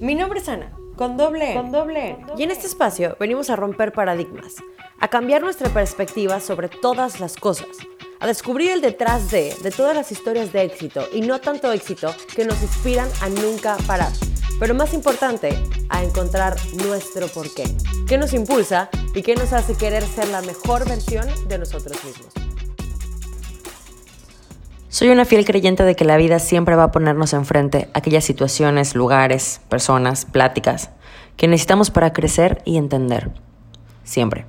Mi nombre es Ana, con doble N. Con doble N. Y en este espacio venimos a romper paradigmas, a cambiar nuestra perspectiva sobre todas las cosas, a descubrir el detrás de, de todas las historias de éxito y no tanto éxito que nos inspiran a nunca parar. Pero más importante, a encontrar nuestro porqué. ¿Qué nos impulsa y qué nos hace querer ser la mejor versión de nosotros mismos? Soy una fiel creyente de que la vida siempre va a ponernos enfrente aquellas situaciones, lugares, personas, pláticas que necesitamos para crecer y entender. Siempre.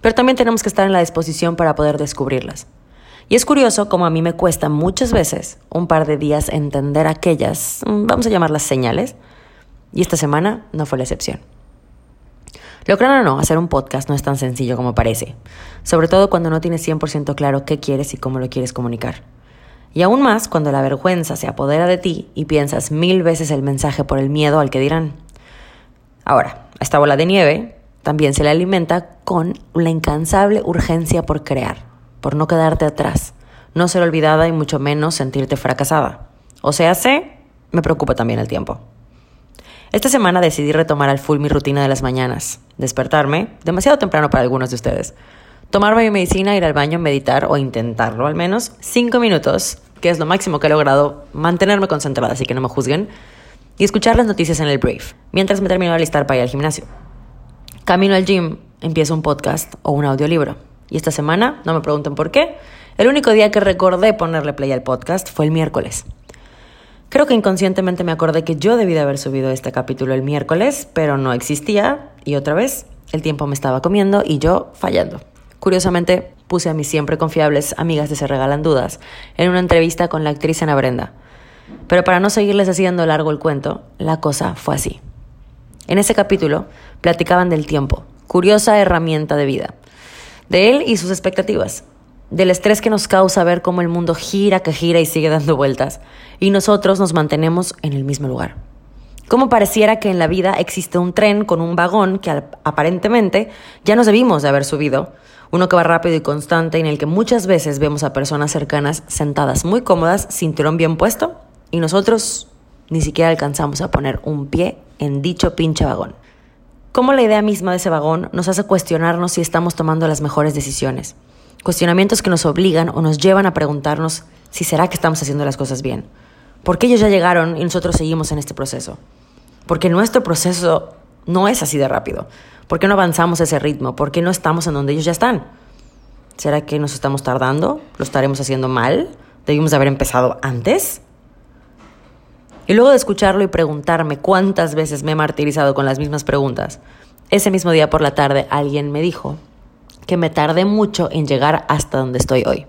Pero también tenemos que estar en la disposición para poder descubrirlas. Y es curioso como a mí me cuesta muchas veces un par de días entender aquellas, mm, vamos a llamarlas señales, y esta semana no fue la excepción. Lo crean o no, hacer un podcast no es tan sencillo como parece, sobre todo cuando no tienes 100% claro qué quieres y cómo lo quieres comunicar. Y aún más cuando la vergüenza se apodera de ti y piensas mil veces el mensaje por el miedo al que dirán. Ahora, esta bola de nieve también se le alimenta con la incansable urgencia por crear, por no quedarte atrás, no ser olvidada y mucho menos sentirte fracasada. O sea, sé, me preocupa también el tiempo. Esta semana decidí retomar al full mi rutina de las mañanas, despertarme, demasiado temprano para algunos de ustedes, tomarme mi medicina, ir al baño, meditar o intentarlo al menos cinco minutos, que es lo máximo que he logrado mantenerme concentrada, así que no me juzguen, y escuchar las noticias en el brief, mientras me termino de alistar para ir al gimnasio. Camino al gym, empiezo un podcast o un audiolibro. Y esta semana, no me pregunten por qué, el único día que recordé ponerle play al podcast fue el miércoles. Creo que inconscientemente me acordé que yo debí de haber subido este capítulo el miércoles, pero no existía y otra vez el tiempo me estaba comiendo y yo fallando. Curiosamente, puse a mis siempre confiables amigas de Se Regalan Dudas en una entrevista con la actriz Ana Brenda. Pero para no seguirles haciendo largo el cuento, la cosa fue así. En ese capítulo platicaban del tiempo, curiosa herramienta de vida, de él y sus expectativas, del estrés que nos causa ver cómo el mundo gira, que gira y sigue dando vueltas, y nosotros nos mantenemos en el mismo lugar. Como pareciera que en la vida existe un tren con un vagón que aparentemente ya nos debimos de haber subido, uno que va rápido y constante en el que muchas veces vemos a personas cercanas sentadas muy cómodas, cinturón bien puesto, y nosotros ni siquiera alcanzamos a poner un pie en dicho pinche vagón. Cómo la idea misma de ese vagón nos hace cuestionarnos si estamos tomando las mejores decisiones. Cuestionamientos que nos obligan o nos llevan a preguntarnos si será que estamos haciendo las cosas bien. ¿Por qué ellos ya llegaron y nosotros seguimos en este proceso? Porque nuestro proceso no es así de rápido. ¿Por qué no avanzamos a ese ritmo? ¿Por qué no estamos en donde ellos ya están? ¿Será que nos estamos tardando? ¿Lo estaremos haciendo mal? ¿Debimos haber empezado antes? Y luego de escucharlo y preguntarme cuántas veces me he martirizado con las mismas preguntas, ese mismo día por la tarde alguien me dijo que me tardé mucho en llegar hasta donde estoy hoy,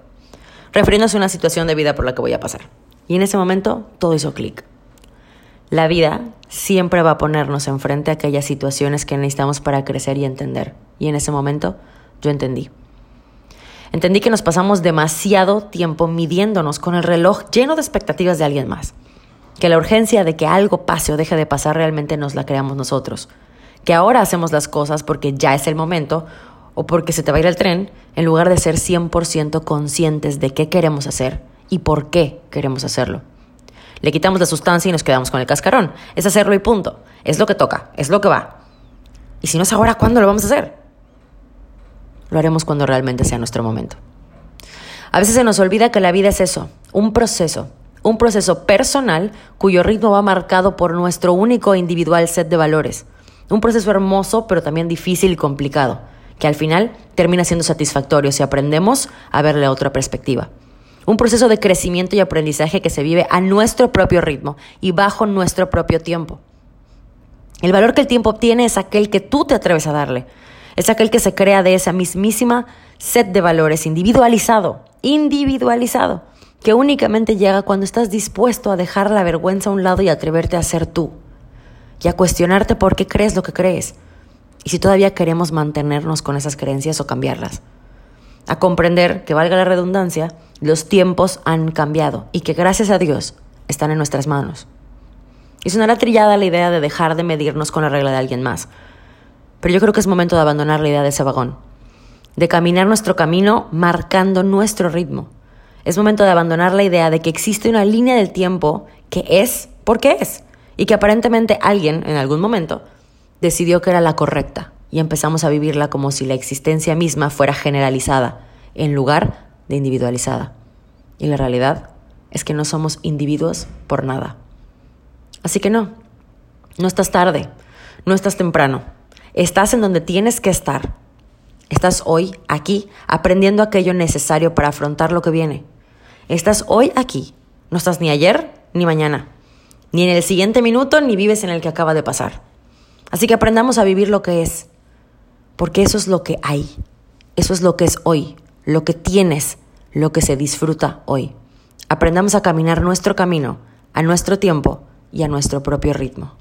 refiriéndose a una situación de vida por la que voy a pasar. Y en ese momento todo hizo clic. La vida siempre va a ponernos enfrente a aquellas situaciones que necesitamos para crecer y entender. Y en ese momento yo entendí. Entendí que nos pasamos demasiado tiempo midiéndonos con el reloj lleno de expectativas de alguien más. Que la urgencia de que algo pase o deje de pasar realmente nos la creamos nosotros. Que ahora hacemos las cosas porque ya es el momento o porque se te va a ir el tren, en lugar de ser 100% conscientes de qué queremos hacer y por qué queremos hacerlo. Le quitamos la sustancia y nos quedamos con el cascarón. Es hacerlo y punto. Es lo que toca, es lo que va. Y si no es ahora, ¿cuándo lo vamos a hacer? Lo haremos cuando realmente sea nuestro momento. A veces se nos olvida que la vida es eso, un proceso, un proceso personal cuyo ritmo va marcado por nuestro único e individual set de valores. Un proceso hermoso, pero también difícil y complicado, que al final termina siendo satisfactorio si aprendemos a verle otra perspectiva. Un proceso de crecimiento y aprendizaje que se vive a nuestro propio ritmo y bajo nuestro propio tiempo. El valor que el tiempo obtiene es aquel que tú te atreves a darle. Es aquel que se crea de esa mismísima set de valores individualizado, individualizado, que únicamente llega cuando estás dispuesto a dejar la vergüenza a un lado y atreverte a ser tú. Y a cuestionarte por qué crees lo que crees. Y si todavía queremos mantenernos con esas creencias o cambiarlas a comprender que, valga la redundancia, los tiempos han cambiado y que gracias a Dios están en nuestras manos. Y sonará trillada la idea de dejar de medirnos con la regla de alguien más, pero yo creo que es momento de abandonar la idea de ese vagón, de caminar nuestro camino marcando nuestro ritmo. Es momento de abandonar la idea de que existe una línea del tiempo que es porque es y que aparentemente alguien en algún momento decidió que era la correcta y empezamos a vivirla como si la existencia misma fuera generalizada en lugar de individualizada. Y la realidad es que no somos individuos por nada. Así que no, no estás tarde, no estás temprano, estás en donde tienes que estar. Estás hoy aquí aprendiendo aquello necesario para afrontar lo que viene. Estás hoy aquí, no estás ni ayer ni mañana, ni en el siguiente minuto ni vives en el que acaba de pasar. Así que aprendamos a vivir lo que es, porque eso es lo que hay, eso es lo que es hoy, lo que tienes, lo que se disfruta hoy. Aprendamos a caminar nuestro camino, a nuestro tiempo y a nuestro propio ritmo.